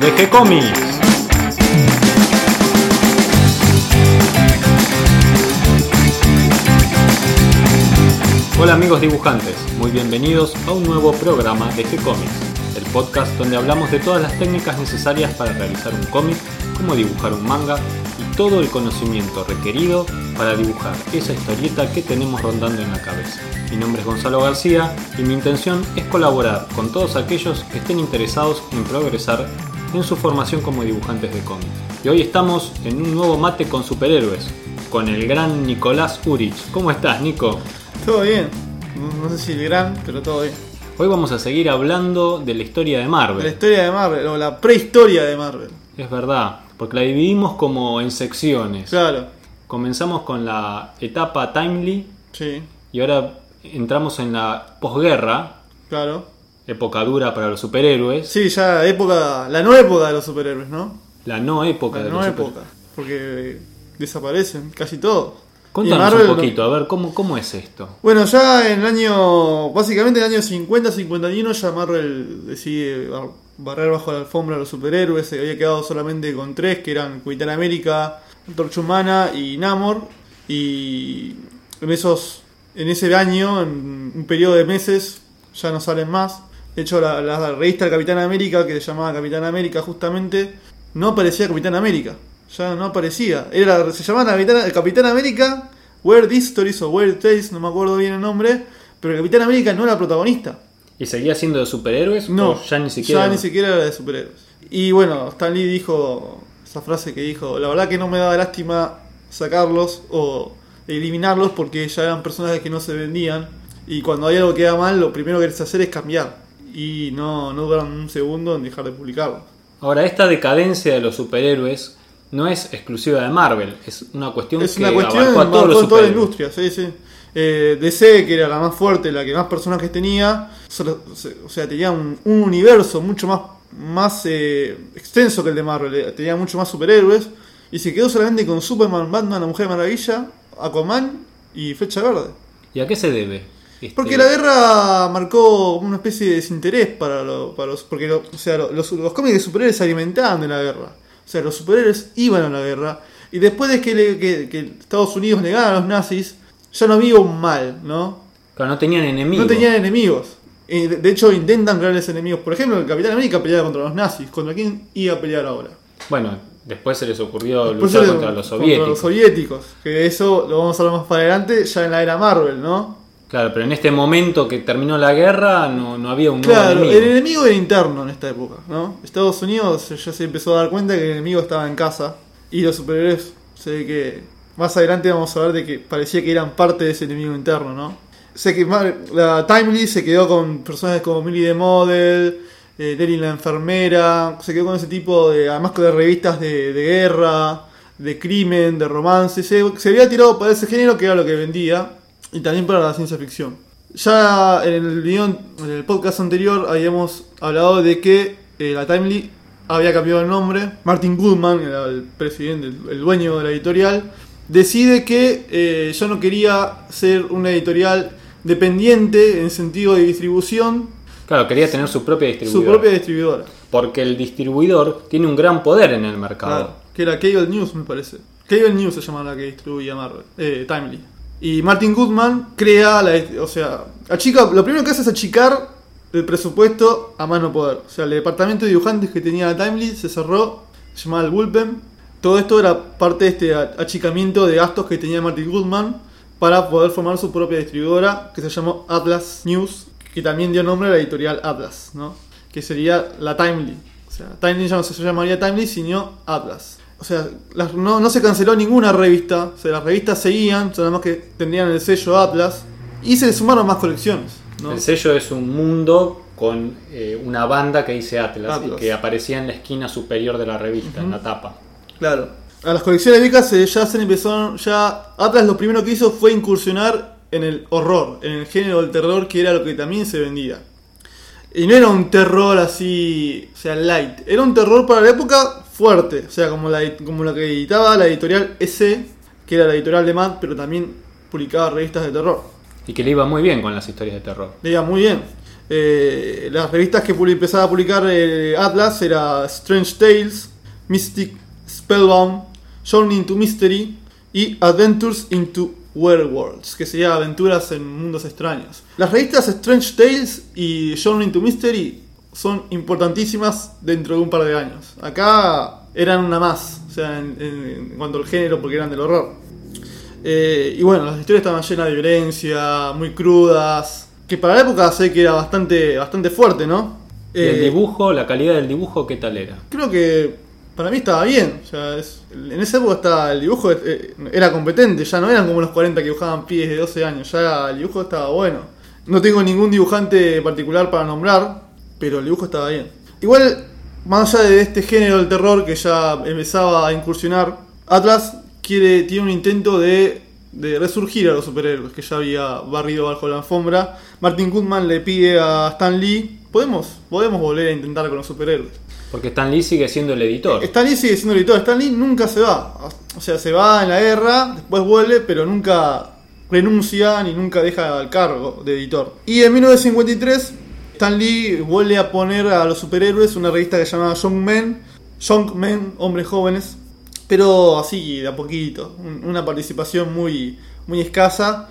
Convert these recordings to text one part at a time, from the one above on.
de G-Comics. Hola amigos dibujantes, muy bienvenidos a un nuevo programa de G-Comics, el podcast donde hablamos de todas las técnicas necesarias para realizar un cómic, cómo dibujar un manga y todo el conocimiento requerido para dibujar esa historieta que tenemos rondando en la cabeza. Mi nombre es Gonzalo García y mi intención es colaborar con todos aquellos que estén interesados en progresar en su formación como dibujantes de cómics. Y hoy estamos en un nuevo mate con superhéroes, con el gran Nicolás Urich. ¿Cómo estás, Nico? Todo bien. No, no sé si el gran, pero todo bien. Hoy vamos a seguir hablando de la historia de Marvel. La historia de Marvel, o la prehistoria de Marvel. Es verdad, porque la dividimos como en secciones. Claro, Comenzamos con la etapa timely sí, y ahora entramos en la posguerra, claro. Época dura para los superhéroes, Sí, ya época, la nueva época de los superhéroes, ¿no? la no época La de nueva los superhéroes. época. Porque desaparecen casi todos. Contanos Marvel un poquito, a ver, ¿cómo, ¿cómo es esto? Bueno, ya en el año, básicamente en el año 50-51 ya Marvel decide bar- barrer bajo la alfombra a los superhéroes, se había quedado solamente con tres, que eran Capitán América, Torcha Humana y Namor, y en esos, en ese año, en un periodo de meses, ya no salen más. De hecho, la, la revista del Capitán América, que se llamaba Capitán América justamente, no aparecía Capitán América. Ya no aparecía. Era, se llamaba Capitán, el Capitán América, Weird Stories o Weird Tales, no me acuerdo bien el nombre, pero Capitán América no era protagonista. ¿Y seguía siendo de superhéroes? No, ¿O ya ni siquiera. ya ni siquiera era de superhéroes. Y bueno, Stan Lee dijo esa frase que dijo, la verdad que no me daba lástima sacarlos o eliminarlos porque ya eran personajes que no se vendían y cuando hay algo que queda mal, lo primero que querés hacer es cambiar y no, no duran un segundo en dejar de publicarlo. Ahora, esta decadencia de los superhéroes no es exclusiva de Marvel, es una cuestión Es que una cuestión abarcó a todos los toda la industria, sí, sí. Eh, DC, que era la más fuerte, la que más personajes tenía, o sea, tenía un, un universo mucho más, más eh, extenso que el de Marvel, eh, tenía mucho más superhéroes, y se quedó solamente con Superman, Batman, la Mujer Maravilla, Aquaman y Flecha Verde. ¿Y a qué se debe? Este, Porque la guerra marcó una especie de desinterés para, lo- para los. Porque lo- o sea, lo- los, los cómics de superhéroes se alimentaban de la guerra. O sea, los superhéroes iban a la guerra. Y después de que, le- que- que Estados Unidos le gana a los nazis, ya no había un mal, ¿no? Claro, no tenían enemigos. No tenían enemigos. De, de hecho, intentan crearles enemigos. Por ejemplo, el Capitán América peleaba contra los nazis. ¿Contra quién iba a pelear ahora? Bueno, después se les ocurrió Después luchar contra los contra soviéticos. los soviéticos. Que eso lo vamos a hablar más para adelante, ya en la era Marvel, ¿no? Claro, pero en este momento que terminó la guerra no, no había un nuevo Claro, enemigo. el enemigo era interno en esta época, ¿no? Estados Unidos ya se empezó a dar cuenta que el enemigo estaba en casa y los superhéroes ve que más adelante vamos a ver de que parecía que eran parte de ese enemigo interno, ¿no? Sé que la Timely se quedó con personajes como Millie the Model, eh, la enfermera, se quedó con ese tipo de, además con de revistas de, de guerra, de crimen, de romance, se, se había tirado para ese género que era lo que vendía y también para la ciencia ficción. Ya en el guion, en el podcast anterior habíamos hablado de que eh, la Timely había cambiado el nombre. Martin Goodman, el presidente, el, dueño de la editorial, decide que eh, ya no quería ser una editorial dependiente en sentido de distribución, Claro, quería tener su propia su distribuidora. propia distribuidora. Porque el distribuidor tiene un gran poder en el mercado. Claro, que era Cable News, me parece. Cable News se llamaba la que distribuía Marvel, eh, Timely. Y Martin Goodman crea la. O sea, achica, lo primero que hace es achicar el presupuesto a mano poder. O sea, el departamento de dibujantes que tenía Timely se cerró, se llamaba el Bullpen. Todo esto era parte de este achicamiento de gastos que tenía Martin Goodman para poder formar su propia distribuidora que se llamó Atlas News, que también dio nombre a la editorial Atlas, ¿no? Que sería la Timely. O sea, Timely ya no se llamaría Timely, sino Atlas. O sea, las- no, no se canceló ninguna revista, o sea, las revistas seguían, nada más que tendrían el sello Atlas, y se le sumaron más colecciones, ¿no? El sello es un mundo con eh, una banda que dice Atlas, Atlas. y que aparecía en la esquina superior de la revista, en la tapa. Claro. A las colecciones viejas eh, ya se empezaron, ya Atlas lo primero que hizo fue incursionar en el horror, en el género del terror que era lo que también se vendía. Y no era un terror así, o sea, light. Era un terror para la época fuerte, o sea, como la, como la que editaba la editorial S, que era la editorial de Matt, pero también publicaba revistas de terror. Y que le iba muy bien con las historias de terror. Le iba muy bien. Eh, las revistas que empezaba a publicar eh, Atlas era Strange Tales, Mystic Spellbound, Journey into Mystery y Adventures into Werewolves, que sería aventuras en mundos extraños. Las revistas Strange Tales y Journey into Mystery son importantísimas dentro de un par de años. Acá eran una más, o sea, en, en- en cuanto al género, porque eran del horror. Eh, y bueno, las historias estaban llenas de violencia, muy crudas, que para la época sé que era bastante, bastante fuerte, ¿no? ¿Y el Eh, dibujo, la calidad del dibujo, qué tal era? Creo que para mí estaba bien. O sea, es- en esa época estaba, el dibujo eh, era competente, ya no eran como los 40 que dibujaban pies de 12 años, ya el dibujo estaba bueno. No tengo ningún dibujante particular para nombrar, pero el dibujo estaba bien. Igual, más allá de este género del terror que ya empezaba a incursionar, Atlas quiere, tiene un intento de, de resurgir a los superhéroes que ya había barrido bajo la alfombra. Martin Goodman le pide a Stan Lee, podemos, podemos volver a intentar con los superhéroes. Porque Stan Lee sigue siendo el editor. Stan Lee sigue siendo el editor. Stan Lee nunca se va. O sea, se va en la guerra, después vuelve, pero nunca renuncia ni nunca deja el cargo de editor. Y en 1953, Stan Lee vuelve a poner a los superhéroes una revista que se llama Young Men. Young Men, hombres jóvenes. Pero así, de a poquito. un- Una participación muy, muy escasa.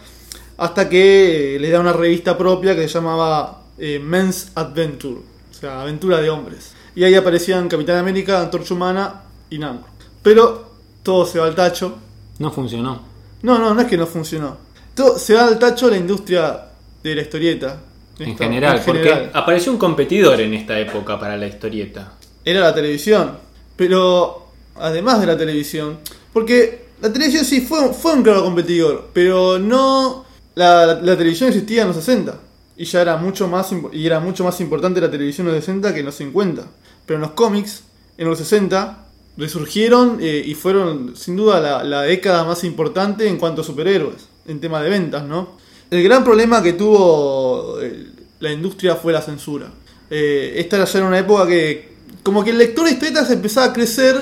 Hasta que eh, le da una revista propia que se llamaba eh, Men's Adventure. O sea, aventura de hombres. Y ahí aparecían Capitán América, Antorcha Humana y Namor. Pero todo se va al tacho. No funcionó. No, no, no es que no funcionó. Todo, se va al tacho la industria de la historieta. En Esto, general, en porque general. apareció un competidor en esta época para la historieta. era la televisión. Pero además de la televisión, porque la televisión sí fue, fue un claro competidor, pero no la, la- la televisión existía en los 60 y ya era mucho más y era mucho más importante la televisión en los 60 que en los 50. Pero en los cómics en los 60 resurgieron eh, y fueron sin duda la, la década más importante en cuanto a superhéroes en tema de ventas, ¿no? El gran problema que tuvo eh, la industria fue la censura. Eh, esta ya era una época que como que el lector de historietas empezaba a crecer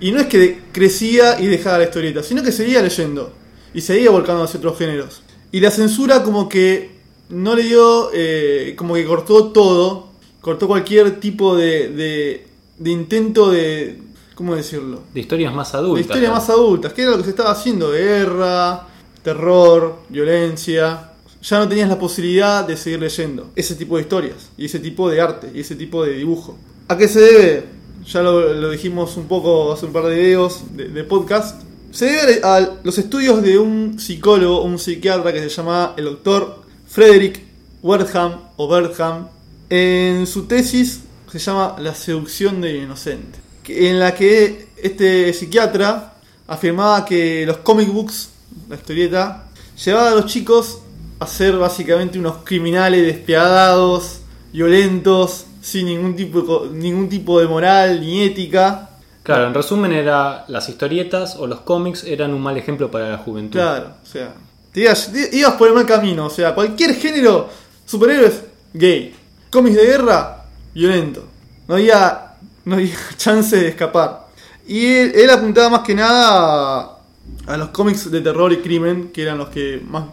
y no es que de- crecía y dejaba la historieta, sino que seguía leyendo y seguía volcando hacia otros géneros. Y la censura como que no le dio, eh, como que cortó todo, cortó cualquier tipo de, de, de intento de, ¿cómo decirlo? De historias más De adultas. historias más adultas, que era lo que se estaba haciendo, de guerra, terror, violencia. Ya no tenías la posibilidad de seguir leyendo ese tipo de historias, y ese tipo de arte, y ese tipo de dibujo. ¿A qué se debe? Ya lo, dijimos un poco hace un par de videos de, podcast. Se debe a los estudios de un psicólogo, un psiquiatra que se llama el doctor Frederick Wertham o Wertham. En su tesis se llama La seducción del inocente, en la que este psiquiatra afirmaba que los comic books, la historieta, llevaba a los chicos a ser básicamente unos criminales despiadados, violentos, sin ningún tipo, ningún tipo de moral ni ética. Claro, en resumen era las historietas o los cómics eran un mal ejemplo para la juventud. Claro, o sea, te ibas, te ibas por el mal camino. O sea, cualquier género, superhéroes, gay. Cómics de guerra, violento. No había, no había chance de escapar. Y él, él apuntaba más que nada a, a los cómics de terror y crimen, que eran los que más,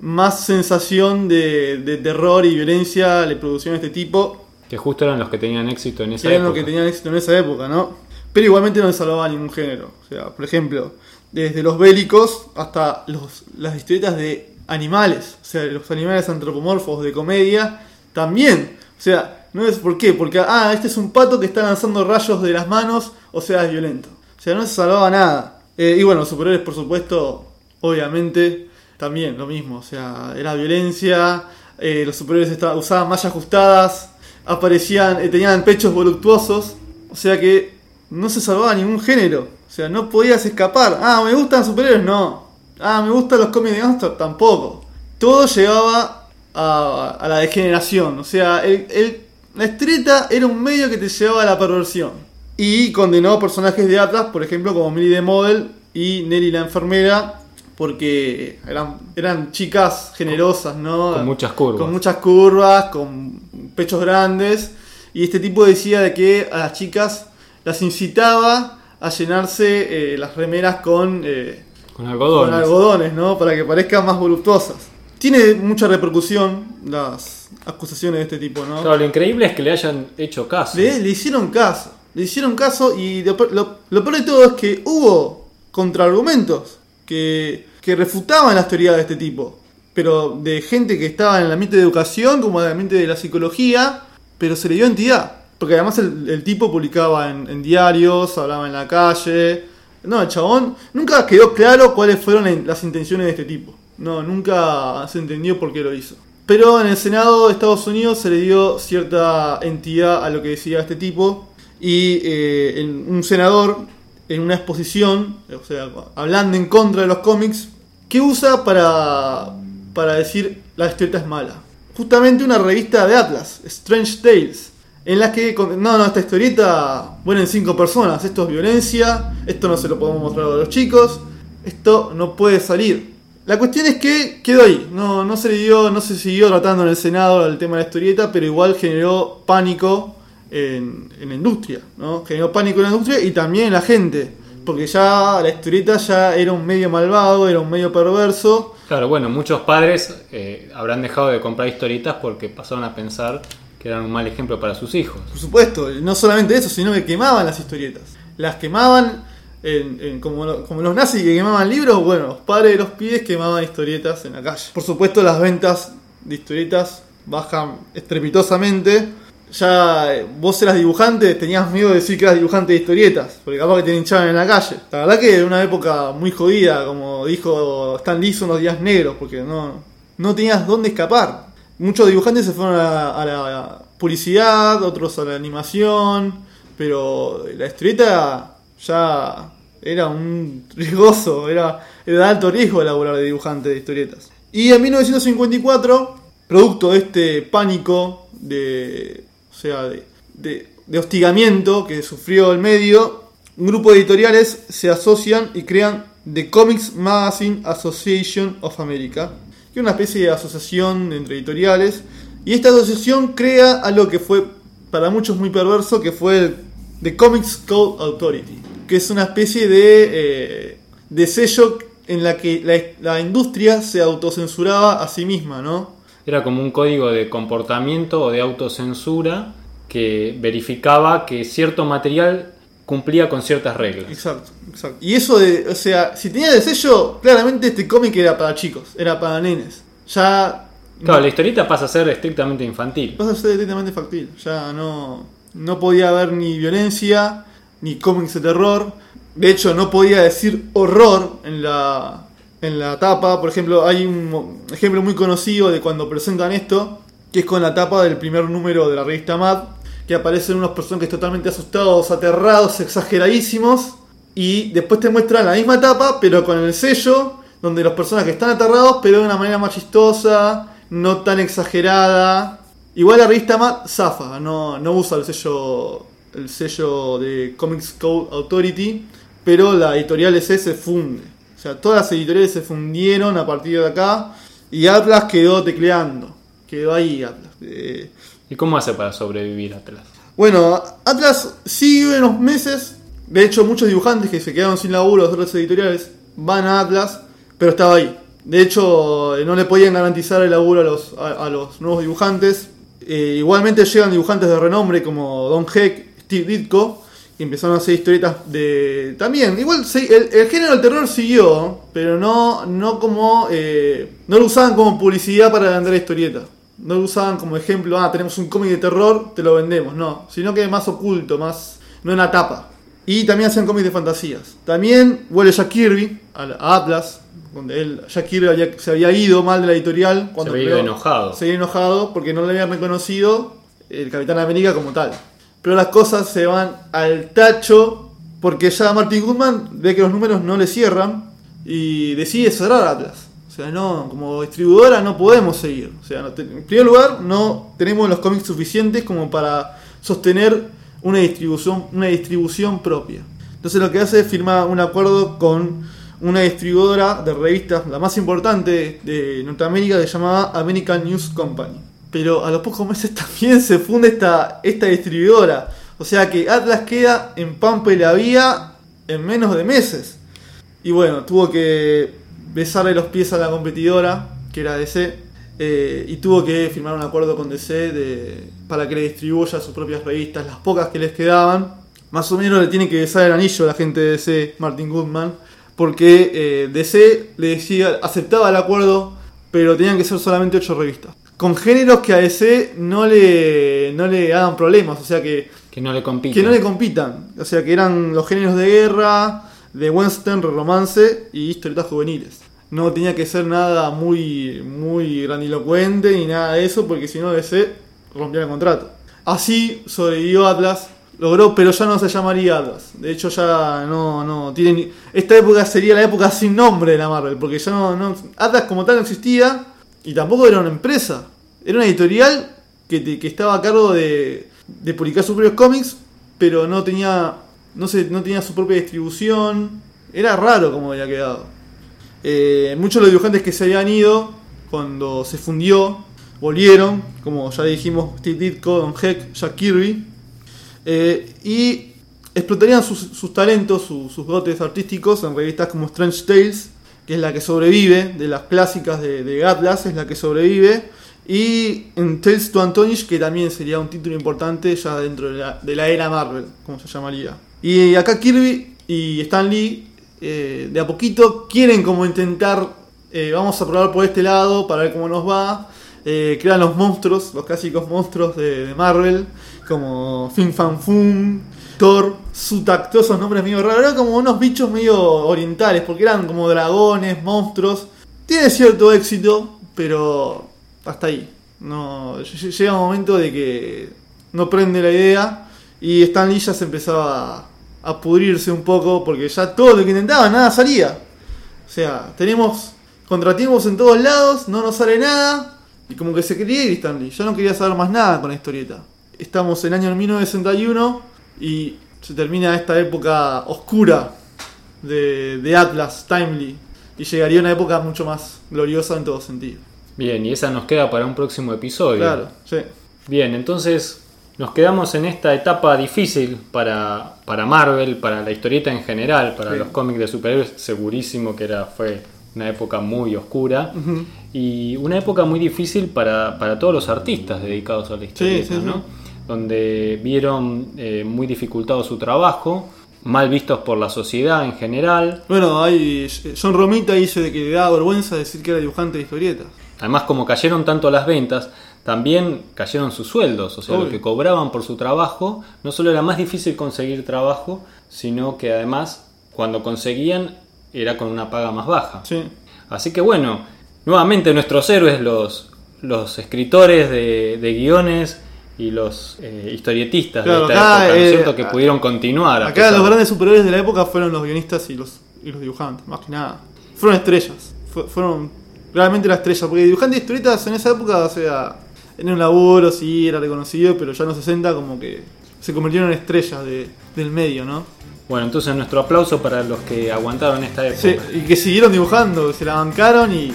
más sensación de, de terror y violencia le producían a este tipo. Que justo eran los que tenían éxito en esa Que eran época. los que tenían éxito en esa época, ¿no? Pero igualmente no se salvaba ningún género. O sea, por ejemplo, desde los bélicos hasta los, las historietas de animales. O sea, los animales antropomorfos de comedia también. O sea, no es por qué, porque, ah, este es un pato que está lanzando rayos de las manos, o sea, es violento. O sea, no se salvaba nada. Eh, y bueno, los superhéroes, por supuesto, obviamente, también lo mismo. O sea, era violencia, eh, los estaban- usaban mallas ajustadas, aparecían, eh, tenían pechos voluptuosos, o sea que no se salvaba ningún género, o sea, no podías escapar. Ah, me gustan superhéroes, no. Ah, me gustan los cómics de gangster, tampoco. Todo llevaba a, a la degeneración, o sea, el, la historieta era un medio que te llevaba a la perversión. Y condenó personajes de Atlas, por ejemplo, como Millie de Model y Nelly la enfermera, porque eran, eran chicas generosas, ¿no? Con muchas curvas. Con muchas curvas, con pechos grandes. Y este tipo decía de que a las chicas las incitaba a llenarse eh, las remeras con, eh, Con algodones. con algodones, ¿no? Para que parezcan más voluptuosas. Tiene mucha repercusión las, acusaciones de este tipo, ¿no? Claro, lo increíble es que le hayan hecho caso. Le, le hicieron caso, le hicieron caso y lo, lo- lo peor de todo es que hubo contraargumentos que, que refutaban las teorías de este tipo, pero de gente que estaba en el ambiente de educación como en el ambiente de la psicología, pero se le dio entidad, porque además el, el tipo publicaba en, diarios, hablaba en la calle, no, el chabón nunca quedó claro cuáles fueron la- las intenciones de este tipo, no, nunca se entendió por qué lo hizo. Pero en el Senado de Estados Unidos se le dio cierta entidad a lo que decía este tipo. Y eh, un senador, en una exposición, o sea, hablando en contra de los cómics, ¿qué usa para, para decir la historieta es mala? Justamente una revista de Atlas, Strange Tales, en la que, no, no, esta historieta mueren cinco personas, esto es violencia, esto no se lo podemos mostrar a los chicos, esto no puede salir. La cuestión es que quedó ahí, no, no se dio, no se siguió tratando en el Senado el tema de la historieta, pero igual generó pánico en, en la industria, ¿no? Generó pánico en la industria y también en la gente, porque ya la historieta ya era un medio malvado, era un medio perverso, Claro, bueno, muchos padres eh, habrán dejado de comprar historietas porque pasaron a pensar que eran un mal ejemplo para sus hijos. Por supuesto, no solamente eso, sino que quemaban las historietas. Las quemaban en, en- como, como los nazis que quemaban libros, bueno, los padres de los pibes quemaban historietas en la calle. Por supuesto, las ventas de historietas bajan estrepitosamente. Ya vos eras dibujante, tenías miedo de decir que eras dibujante de historietas, porque capaz que te hinchaban en la calle. La verdad que era una época muy jodida, como dijo Stan Lee, son los días negros, porque no, no tenías dónde escapar. Muchos dibujantes se fueron a la, publicidad, otros a la animación, pero la historieta ya era un riesgoso, era, era de alto riesgo elaborar de dibujante de historietas. Y en 1954, producto de este pánico de, sea, de, de- hostigamiento que sufrió el medio, un grupo de editoriales se asocian y crean The Comics Magazine Association of America, que es una especie de asociación entre editoriales, y esta asociación crea algo que fue para muchos muy perverso, que fue The Comics Code Authority, que es una especie de, eh, de sello en la que la industria se autocensuraba a sí misma, ¿no? Era como un código de comportamiento o de autocensura que verificaba que cierto material cumplía con ciertas reglas. Exacto, exacto. Y eso de, o sea, si tenía sello, claramente este cómic era para chicos, era para nenes. Ya Claro, la historieta pasa a ser estrictamente infantil. pasa a ser directamente factible. Ya no, no podía haber ni violencia, ni cómics de terror. De hecho, no podía decir horror en la, en la tapa. Por ejemplo, hay un ejemplo muy conocido de cuando presentan esto, que es con la tapa del primer número de la revista Mad, que aparecen unos personajes totalmente asustados, aterrados, exageradísimos. Y después te muestran la misma tapa, pero con el sello, donde los personajes están aterrados, pero de una manera más chistosa, no tan exagerada. Igual la revista Mad zafa, no, no usa el sello, el sello de Comics Code Authority, pero la editorial ese se funde. O sea, todas las editoriales se fundieron a partir de acá y Atlas quedó tecleando. Quedó ahí Atlas. Eh, ¿Y cómo hace para sobrevivir Atlas? bueno, Atlas sigue unos meses. De hecho, muchos dibujantes que se quedaron sin laburo de otras editoriales van a Atlas, pero estaba ahí. De hecho, eh, no le podían garantizar el laburo a los, a, a los nuevos dibujantes. Eh, igualmente llegan dibujantes de renombre como Don Heck, Steve Ditko, y empezaron a hacer historietas de... También, igual se- el, el género del terror siguió, pero no, no como... eh, no lo usaban como publicidad para vender historietas. No lo usaban como ejemplo, ah, tenemos un cómic de terror, te lo vendemos. No, sino que más oculto, más... no en la tapa. Y también hacían cómics de fantasías. También vuelve Jack Kirby a, la- a Atlas, donde él, Jack Kirby había- se había ido mal de la editorial. Cuando había ido enojado. Se había enojado porque no le habían reconocido el Capitán América como tal. Pero las cosas se van al tacho porque ya Martin Goodman ve que los números no le cierran y decide cerrar Atlas. O sea, no, como distribuidora no podemos seguir. O sea, no en primer lugar, no tenemos los cómics suficientes como para sostener una distribución, una distribución propia. Entonces lo que hace es firmar un acuerdo con una distribuidora de revistas, la más importante de Norteamérica, que se llamaba American News Company. Pero a los pocos meses también se funde esta, esta distribuidora. O sea que Atlas queda en Pampa y la Vía en menos de meses. Y bueno, tuvo que besarle los pies a la competidora, que era DC. eh, y tuvo que firmar un acuerdo con DC para que le distribuya sus propias revistas, las pocas que les quedaban. Más o menos le tiene que besar el anillo a la gente de DC, Martin Goodman, porque eh, DC le decía, aceptaba el acuerdo, pero tenían que ser solamente 8 revistas. Con géneros que a DC no le, no le hagan problemas, o sea que Que no le compiten. que no le compitan. O sea, que eran los géneros de guerra, de western, romance y historietas juveniles. No tenía que ser nada muy, muy grandilocuente ni nada de eso, porque si no, DC rompía el contrato. Así sobrevivió Atlas, logró, pero ya no se llamaría Atlas. De hecho, ya no, no tiene ni- Esta época sería la época sin nombre de la Marvel, porque ya no, no. Atlas como tal no existía y tampoco era una empresa. Era una editorial que, te- que estaba a cargo de, de publicar sus propios cómics, pero no tenía, no, no tenía su propia distribución. Era raro como había quedado. Eh, muchos de los dibujantes que se habían ido cuando se fundió volvieron, como ya dijimos, Steve Ditko, Don Heck, Jack Kirby, eh, y explotarían sus, sus talentos, su- sus dotes artísticos en revistas como Strange Tales, que es la que sobrevive, de las clásicas de, de Atlas, es la que sobrevive, y en Tales to Antonish, que también sería un título importante ya dentro de la, era Marvel, como se llamaría. Y acá Kirby y Stan Lee, eh, de a poquito, quieren como intentar, eh, vamos a probar por este lado para ver cómo nos va. Eh, crean los monstruos, los clásicos monstruos de, de Marvel, como Fin Fan Fum, Thor, Sutak, nombres medio raros, eran como unos bichos medio orientales, porque eran como dragones, monstruos. Tiene cierto éxito, pero hasta ahí. Llega un momento de que no prende la idea y Stan Lee ya se empezaba a pudrirse un poco porque ya todo lo que intentaba, nada salía. O sea, tenemos contratiempos en todos lados, no nos sale nada y como que se quería ir Stan Lee. Yo no quería saber más nada con la historieta. Estamos en el año 1961 y se termina esta época oscura de, de Atlas, Timely. Y llegaría una época mucho más gloriosa en todo sentido. Bien, y esa nos queda para un próximo episodio. Claro, sí. Bien, entonces nos quedamos en esta etapa difícil para, para Marvel, para la historieta en general, para Sí. los cómics de superhéroes, segurísimo que era, fue una época muy oscura y una época muy difícil para, para todos los artistas dedicados a la historieta, sí, sí. ¿no? Donde vieron eh, muy dificultado su trabajo, mal vistos por la sociedad en general, Bueno, hay, John Romita dice de que le da vergüenza decir que era dibujante de historietas. Además, como cayeron tanto las ventas, también cayeron sus sueldos. O sea, lo Obvio. que cobraban por su trabajo, no solo era más difícil conseguir trabajo, sino que además, cuando conseguían, era con una paga más baja. Sí. Así que bueno, nuevamente nuestros héroes, los, los escritores de, de guiones y los eh, historietistas Claro, de esta acá, época, ¿no es eh, cierto? Que pudieron continuar. Acá pesar los de- grandes superhéroes de la época fueron los guionistas y los, y los dibujantes, más que nada. Fueron estrellas. Fu- fueron realmente las estrellas. Porque dibujantes de historietas en esa época, o sea, en un laburo, sí, era reconocido, pero ya en los 60 como que se convirtieron en estrellas de- del medio, ¿no? Bueno, entonces nuestro aplauso para los que aguantaron esta época Sí, y que siguieron dibujando, se la bancaron y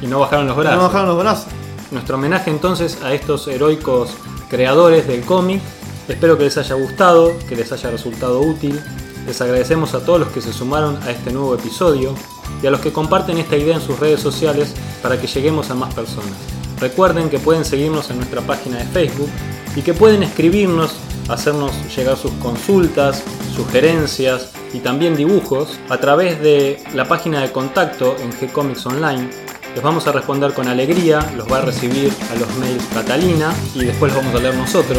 y no bajaron los no brazos. bajaron los brazos. Nuestro homenaje entonces a estos heroicos creadores del cómic. Espero que les haya gustado, que les haya resultado útil. Les agradecemos a todos los que se sumaron a este nuevo episodio y a los que comparten esta idea en sus redes sociales para que lleguemos a más personas. Recuerden que pueden seguirnos en nuestra página de Facebook y que pueden escribirnos, hacernos llegar sus consultas, sugerencias y también dibujos a través de la página de contacto en G-Comics Online. Les vamos a responder con alegría, los va a recibir a los mails Catalina y después los vamos a leer nosotros.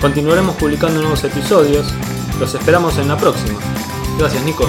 Continuaremos publicando nuevos episodios. Los esperamos en la próxima. Gracias, Nico.